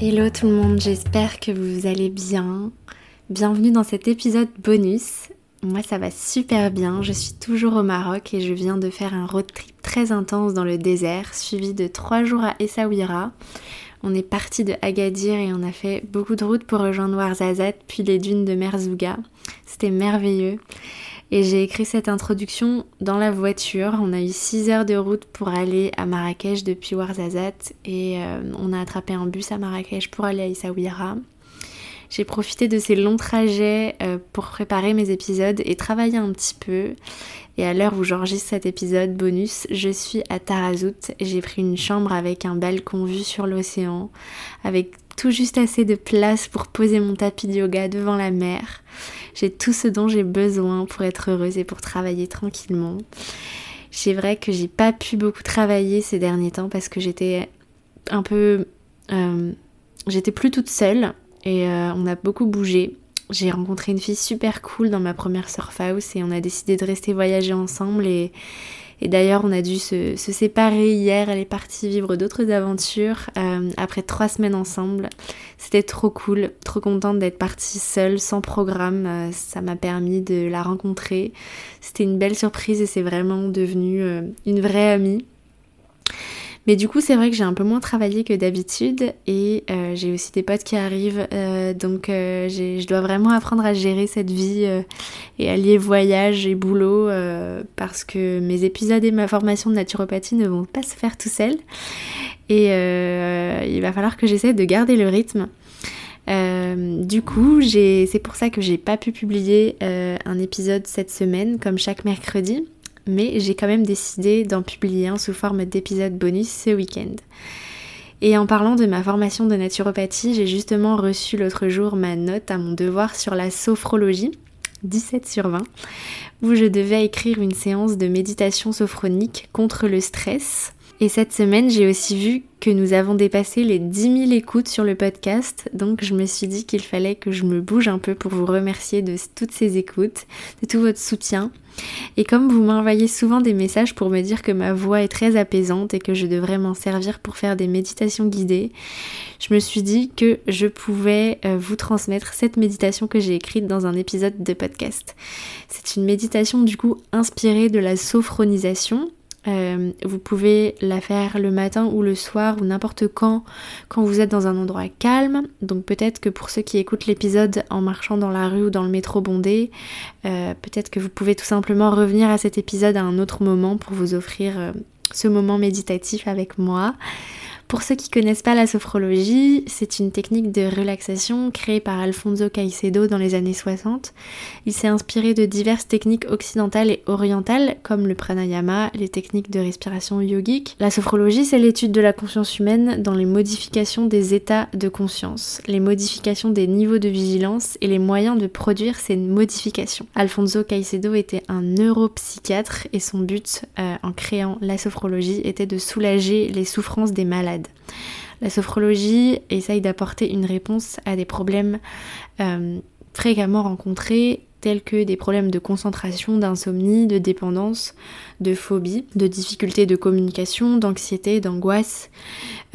Hello tout le monde, j'espère que vous allez bien. Bienvenue dans cet épisode bonus. Moi ça va super bien, je suis toujours au Maroc et je viens de faire un road trip très intense dans le désert, suivi de trois jours à Essaouira. On est parti de Agadir et on a fait beaucoup de routes pour rejoindre Ouarzazate puis les dunes de Merzouga. C'était merveilleux. Et j'ai écrit cette introduction dans la voiture. On a eu 6 heures de route pour aller à Marrakech depuis Ouarzazate et euh, on a attrapé un bus à Marrakech pour aller à Essaouira. J'ai profité de ces longs trajets euh, pour préparer mes épisodes et travailler un petit peu. Et à l'heure où j'enregistre cet épisode bonus, je suis à Tarazout. J'ai pris une chambre avec un balcon vu sur l'océan, avec tout juste assez de place pour poser mon tapis de yoga devant la mer. J'ai tout ce dont j'ai besoin pour être heureuse et pour travailler tranquillement. C'est vrai que j'ai pas pu beaucoup travailler ces derniers temps parce que j'étais un peu. Euh, j'étais plus toute seule et euh, on a beaucoup bougé. J'ai rencontré une fille super cool dans ma première surf house et on a décidé de rester voyager ensemble et, d'ailleurs, on a dû se, séparer hier. Elle est partie vivre d'autres aventures euh, après trois semaines ensemble. C'était trop cool, trop contente d'être partie seule, sans programme. Euh, ça m'a permis de la rencontrer. C'était une belle surprise et c'est vraiment devenu une vraie amie. Mais du coup, c'est vrai que j'ai un peu moins travaillé que d'habitude et euh, j'ai aussi des potes qui arrivent. Euh, donc, euh, je dois vraiment apprendre à gérer cette vie et allier voyage et boulot parce que mes épisodes et ma formation de naturopathie ne vont pas se faire tout seuls. Et il va falloir que j'essaie de garder le rythme. du coup, c'est pour ça que j'ai pas pu publier un épisode cette semaine comme chaque mercredi mais j'ai quand même décidé d'en publier un sous forme d'épisode bonus ce week-end. Et en parlant de ma formation de naturopathie, j'ai justement reçu l'autre jour ma note à mon devoir sur la sophrologie, 17 sur 20, où je devais écrire une séance de méditation sophronique contre le stress. Et cette semaine, j'ai aussi vu que nous avons dépassé les 10 000 écoutes sur le podcast, donc je me suis dit qu'il fallait que je me bouge un peu pour vous remercier de toutes ces écoutes, de tout votre soutien. Et comme vous m'envoyez souvent des messages pour me dire que ma voix est très apaisante et que je devrais m'en servir pour faire des méditations guidées, je me suis dit que je pouvais euh, vous transmettre cette méditation que j'ai écrite dans un épisode de podcast. C'est une méditation du coup inspirée de la sophronisation euh, vous pouvez la faire le matin ou le soir ou n'importe quand quand vous êtes dans un endroit calme. Donc peut-être que pour ceux qui écoutent l'épisode en marchant dans la rue ou dans le métro bondé, euh, peut-être que vous pouvez tout simplement revenir à cet épisode à un autre moment pour vous offrir euh, ce moment méditatif avec moi. Pour ceux qui connaissent pas la sophrologie, c'est une technique de relaxation créée par Alfonso Caicedo dans les années 60. Il s'est inspiré de diverses techniques occidentales et orientales comme le pranayama, les techniques de respiration yogique. La sophrologie, c'est l'étude de la conscience humaine dans les modifications des états de conscience, les modifications des niveaux de vigilance et les moyens de produire ces modifications. Alfonso Caicedo était un neuropsychiatre et son but euh, en créant la sophrologie était de soulager les souffrances des malades la sophrologie essaye d'apporter une réponse à des problèmes euh, fréquemment rencontrés tels que des problèmes de concentration, d'insomnie, de dépendance, de phobie, de difficultés de communication, d'anxiété, d'angoisse,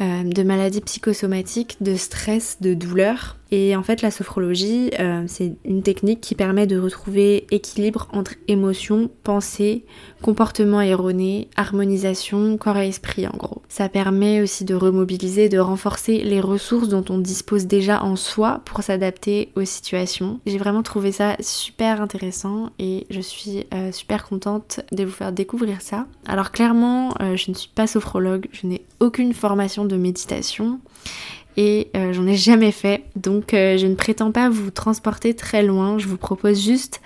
euh, de maladies psychosomatiques, de stress, de douleur. Et en fait, la sophrologie, euh, c'est une technique qui permet de retrouver équilibre entre émotions, pensées, comportements erronés, harmonisation, corps et esprit en gros. Ça permet aussi de remobiliser, de renforcer les ressources dont on dispose déjà en soi pour s'adapter aux situations. J'ai vraiment trouvé ça super intéressant et je suis euh, super contente de vous faire découvrir Alors clairement, euh, je ne suis pas sophrologue, je n'ai aucune formation de méditation et euh, j'en ai jamais fait. Donc euh, je ne prétends pas vous transporter très loin. Je vous propose juste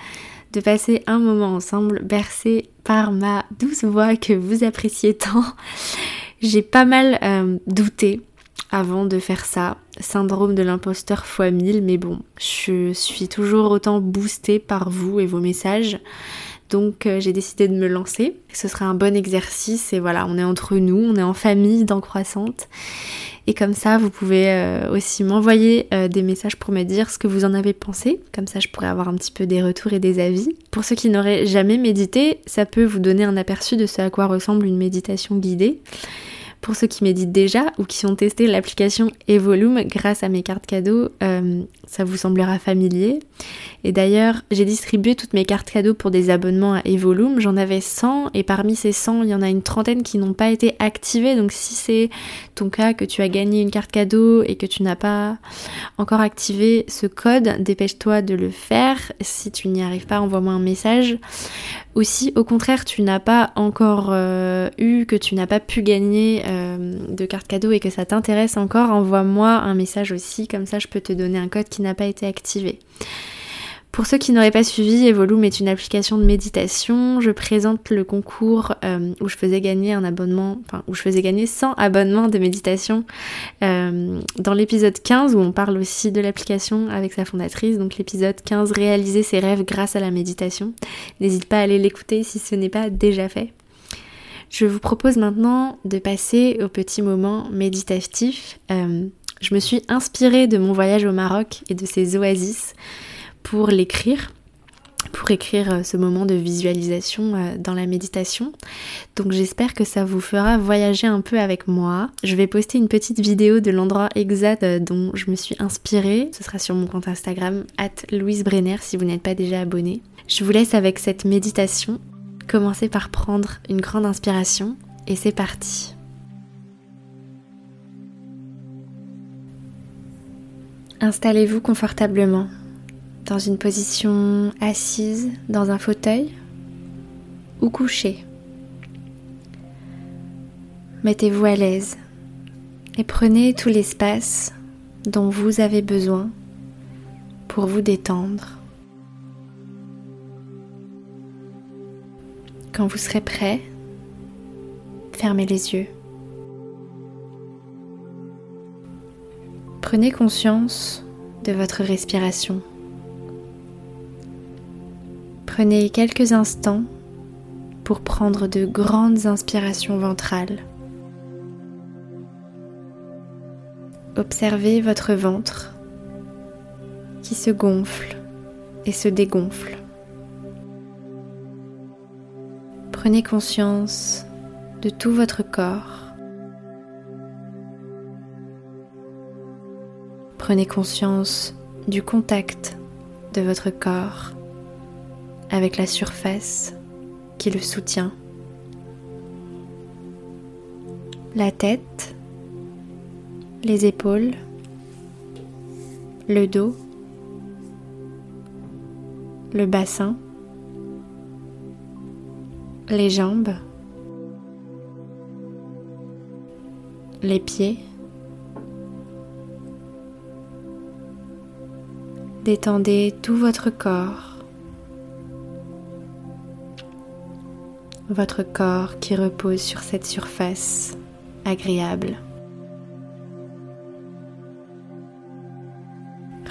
de passer un moment ensemble bercé par ma douce voix que vous appréciez tant. J'ai pas mal douté avant de faire ça. Syndrome de l'imposteur x 1000, mais bon, je suis toujours autant boostée par vous et vos messages. Donc j'ai décidé de me lancer. Ce sera un bon exercice et voilà, on est entre nous, on est en famille dans Croissante. Et comme ça, vous pouvez euh, aussi m'envoyer euh, des messages pour me dire ce que vous en avez pensé. Comme ça, je pourrais avoir un petit peu des retours et des avis. Pour ceux qui n'auraient jamais médité, ça peut vous donner un aperçu de ce à quoi ressemble une méditation guidée. Pour ceux qui méditent déjà ou qui ont testé l'application Evolume grâce à mes cartes cadeaux, euh, ça vous semblera familier. Et d'ailleurs, j'ai distribué toutes mes cartes cadeaux pour des abonnements à Evolume. J'en avais 100 et parmi ces 100, il y en a une trentaine qui n'ont pas été activées. Donc si c'est ton cas, que tu as gagné une carte cadeau et que tu n'as pas encore activé ce code, dépêche-toi de le faire. Si tu n'y arrives pas, envoie-moi un message. Ou si au contraire tu n'as pas encore euh, eu, que tu n'as pas pu gagner euh, de carte cadeau et que ça t'intéresse encore, envoie-moi un message aussi, comme ça je peux te donner un code qui n'a pas été activé. Pour ceux qui n'auraient pas suivi, Evolume est une application de méditation. Je présente le concours euh, où je faisais gagner un abonnement, enfin où je faisais gagner 100 abonnements de méditation euh, dans l'épisode 15 où on parle aussi de l'application avec sa fondatrice. Donc l'épisode 15, réaliser ses rêves grâce à la méditation. N'hésite pas à aller l'écouter si ce n'est pas déjà fait. Je vous propose maintenant de passer au petit moment méditatif. Euh, je me suis inspirée de mon voyage au Maroc et de ses oasis pour l'écrire pour écrire euh, ce moment de visualisation euh, dans la méditation. Donc j'espère que ça vous fera voyager un peu avec moi. Je vais poster une petite vidéo de l'endroit exact euh, dont je me suis inspirée. Ce sera sur mon compte Instagram, at Louise Brenner, si vous n'êtes pas déjà abonné. Je vous laisse avec cette méditation. Commencez par prendre une grande inspiration et c'est parti. Installez-vous confortablement dans une position assise dans un fauteuil ou couché. Mettez-vous à l'aise et prenez tout l'espace dont vous avez besoin pour vous détendre. Quand vous serez prêt, fermez les yeux. Prenez conscience de votre respiration. Prenez quelques instants pour prendre de grandes inspirations ventrales. Observez votre ventre qui se gonfle et se dégonfle. Prenez conscience de tout votre corps. Prenez conscience du contact de votre corps avec la surface qui le soutient. La tête, les épaules, le dos, le bassin, les jambes, les pieds. Détendez tout votre corps votre corps qui repose sur cette surface agréable.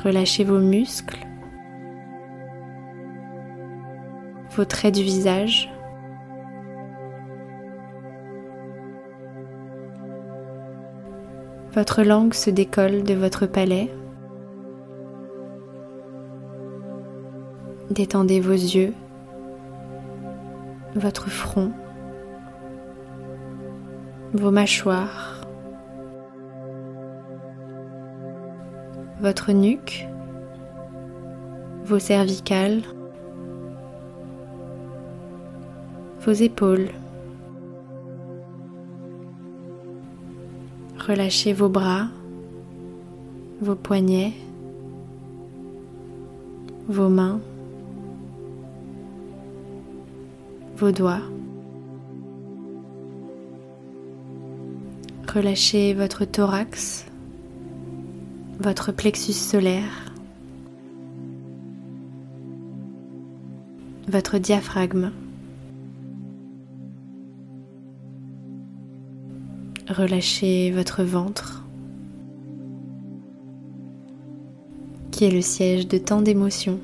Relâchez vos muscles, vos traits du visage. Votre langue se décolle de votre palais. Détendez vos yeux votre front, vos mâchoires, votre nuque, vos cervicales, vos épaules. Relâchez vos bras, vos poignets, vos mains, vos doigts. Relâchez votre thorax, votre plexus solaire, votre diaphragme. Relâchez votre ventre, qui est le siège de tant d'émotions.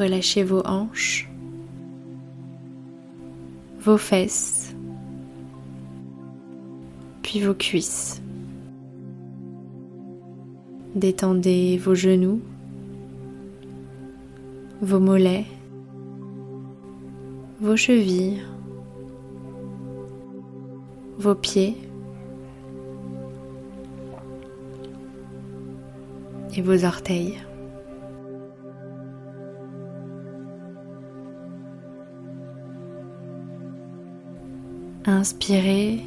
Relâchez vos hanches, vos fesses, puis vos cuisses. Détendez vos genoux, vos mollets, vos chevilles, vos pieds et vos orteils. Inspirez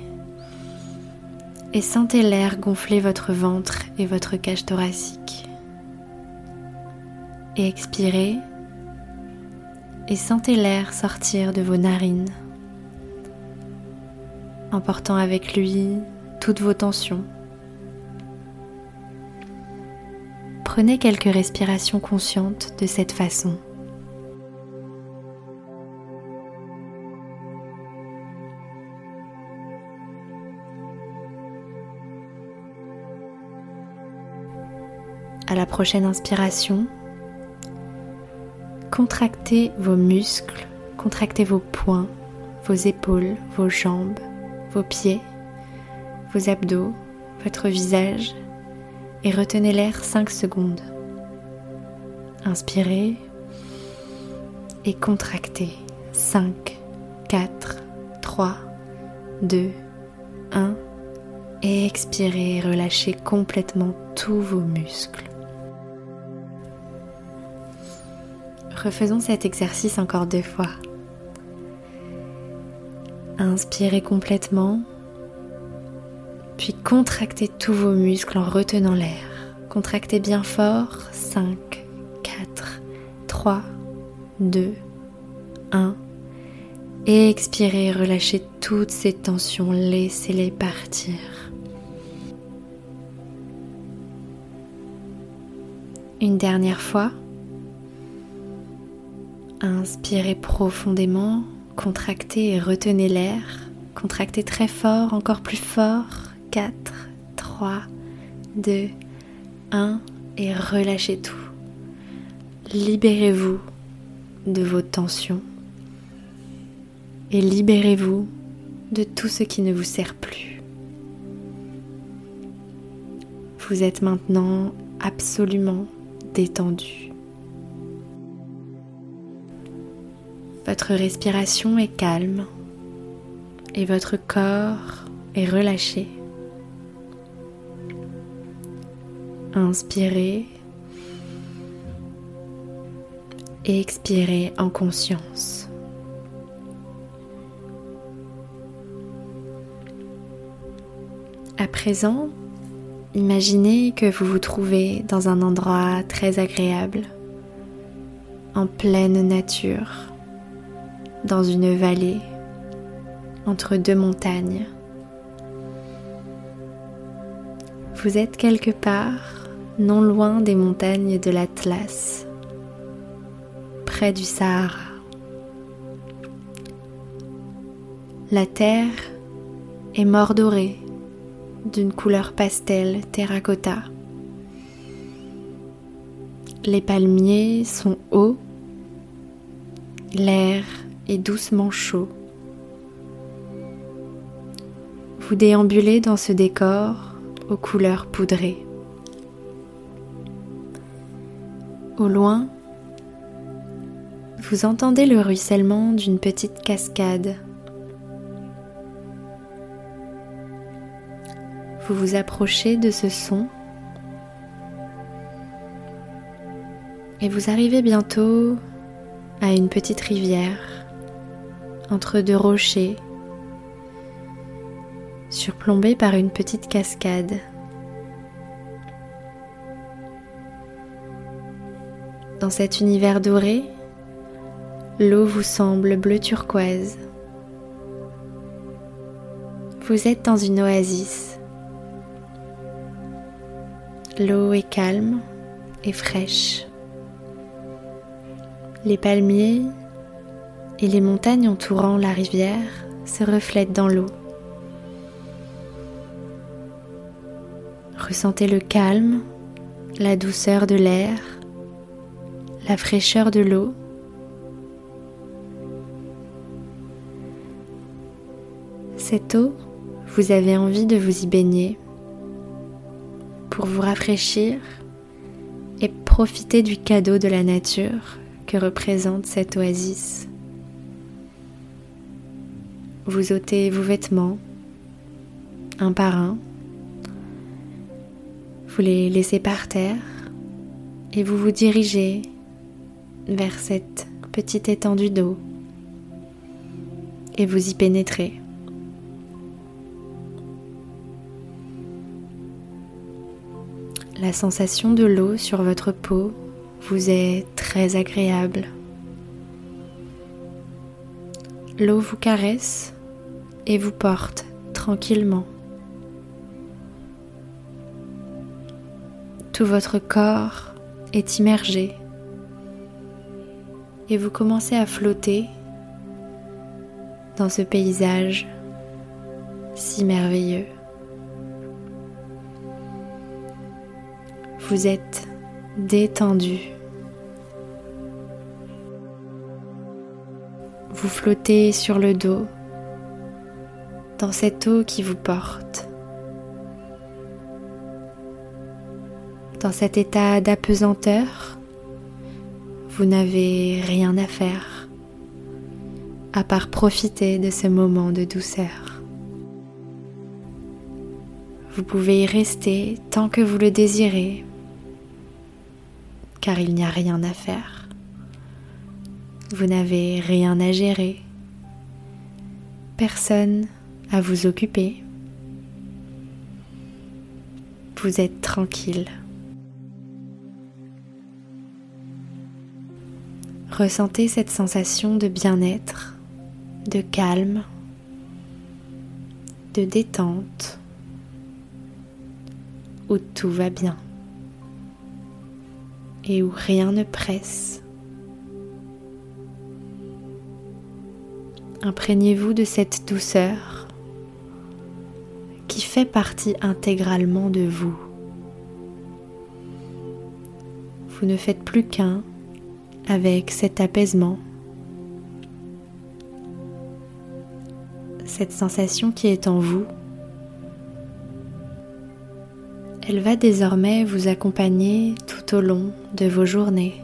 et sentez l'air gonfler votre ventre et votre cage thoracique. Et expirez et sentez l'air sortir de vos narines, emportant avec lui toutes vos tensions. Prenez quelques respirations conscientes de cette façon. À la prochaine inspiration, contractez vos muscles, contractez vos poings, vos épaules, vos jambes, vos pieds, vos abdos, votre visage et retenez l'air 5 secondes. Inspirez et contractez 5, 4, 3, 2, 1 et expirez et relâchez complètement tous vos muscles. Refaisons cet exercice encore deux fois. Inspirez complètement, puis contractez tous vos muscles en retenant l'air. Contractez bien fort. 5, 4, 3, 2, 1. Et expirez, relâchez toutes ces tensions, laissez-les partir. Une dernière fois. Inspirez profondément, contractez et retenez l'air. Contractez très fort, encore plus fort. 4, 3, 2, 1 et relâchez tout. Libérez-vous de vos tensions et libérez-vous de tout ce qui ne vous sert plus. Vous êtes maintenant absolument détendu. Votre respiration est calme et votre corps est relâché. Inspirez et expirez en conscience. À présent, imaginez que vous vous trouvez dans un endroit très agréable, en pleine nature dans une vallée entre deux montagnes. Vous êtes quelque part non loin des montagnes de l'Atlas, près du Sahara. La terre est mordorée d'une couleur pastel terracotta. Les palmiers sont hauts, l'air et doucement chaud. Vous déambulez dans ce décor aux couleurs poudrées. Au loin, vous entendez le ruissellement d'une petite cascade. vous vous approchez de ce son et vous arrivez bientôt à une petite rivière entre deux rochers surplombée par une petite cascade. Dans cet univers doré, l'eau vous semble bleu turquoise. Vous êtes dans une oasis. L'eau est calme et fraîche. Les palmiers et les montagnes entourant la rivière se reflètent dans l'eau. Ressentez le calme, la douceur de l'air, la fraîcheur de l'eau. Cette eau, vous avez envie de vous y baigner pour vous rafraîchir et profiter du cadeau de la nature que représente cette oasis. Vous ôtez vos vêtements un par un vous les laissez par terre et vous vous dirigez vers cette petite étendue d'eau et vous y pénétrez. La sensation de l'eau sur votre peau vous est très agréable. L'eau vous caresse et vous porte tranquillement. Tout votre corps est immergé et vous commencez à flotter dans ce paysage si merveilleux. Vous êtes détendu. Vous flottez sur le dos dans cette eau qui vous porte. dans cet état d'apesanteur, vous n'avez rien à faire à part profiter de ce moment de douceur. Vous pouvez y rester tant que vous le désirez, car il n'y a rien à faire. Vous n'avez rien à gérer, personne à vous occuper. Vous êtes tranquille. Ressentez cette sensation de bien-être, de calme, de détente, où tout va bien et où rien ne presse. Imprégnez-vous de cette douceur qui fait partie intégralement de vous. Vous ne faites plus qu'un avec cet apaisement, cette sensation qui est en vous. Elle va désormais vous accompagner tout au long de vos journées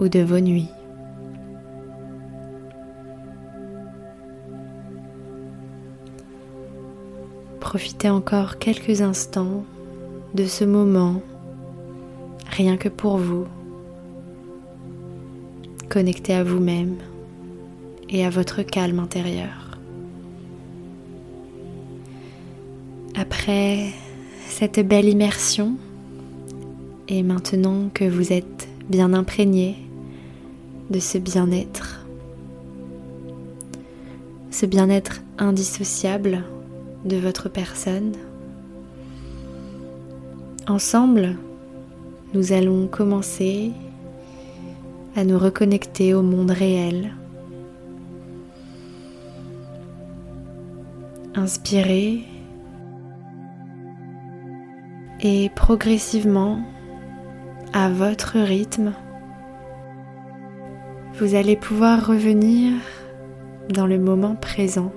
ou de vos nuits. Profitez encore quelques instants de ce moment rien que pour vous, connecté à vous-même et à votre calme intérieur. Après cette belle immersion, et maintenant que vous êtes bien imprégné de ce bien-être, ce bien-être indissociable de votre personne, ensemble, nous allons commencer à nous reconnecter au monde réel. Inspirez et progressivement, à votre rythme, vous allez pouvoir revenir dans le moment présent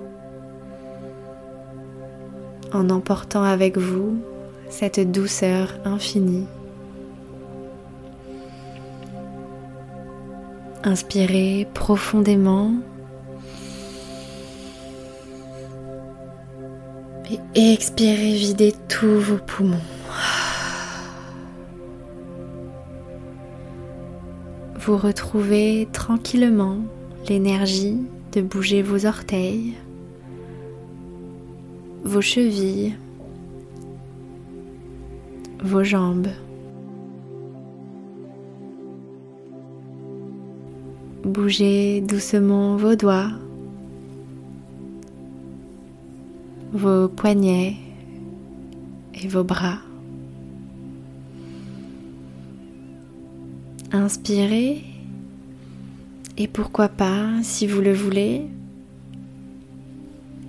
en emportant avec vous cette douceur infinie Inspirez profondément. Et expirez, videz tous vos poumons. Vous retrouvez tranquillement l'énergie de bouger vos orteils, vos chevilles, vos jambes. Bougez doucement vos doigts, vos poignets et vos bras. Inspirez et pourquoi pas, si vous le voulez,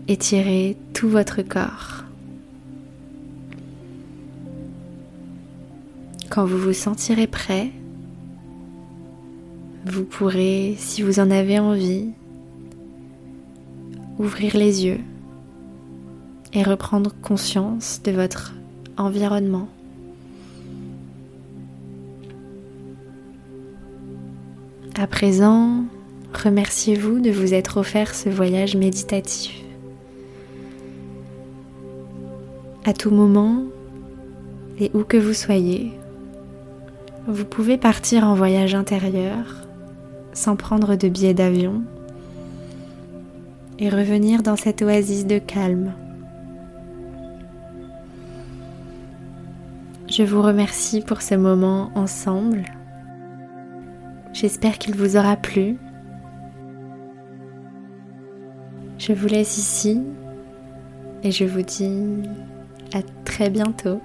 étirez tout votre corps. Quand vous vous sentirez prêt, vous pourrez, si vous en avez envie, ouvrir les yeux et reprendre conscience de votre environnement. À présent, remerciez-vous de vous être offert ce voyage méditatif. À tout moment et où que vous soyez, vous pouvez partir en voyage intérieur sans prendre de billet d'avion et revenir dans cette oasis de calme. Je vous remercie pour ce moment ensemble. J'espère qu'il vous aura plu. Je vous laisse ici et je vous dis à très bientôt.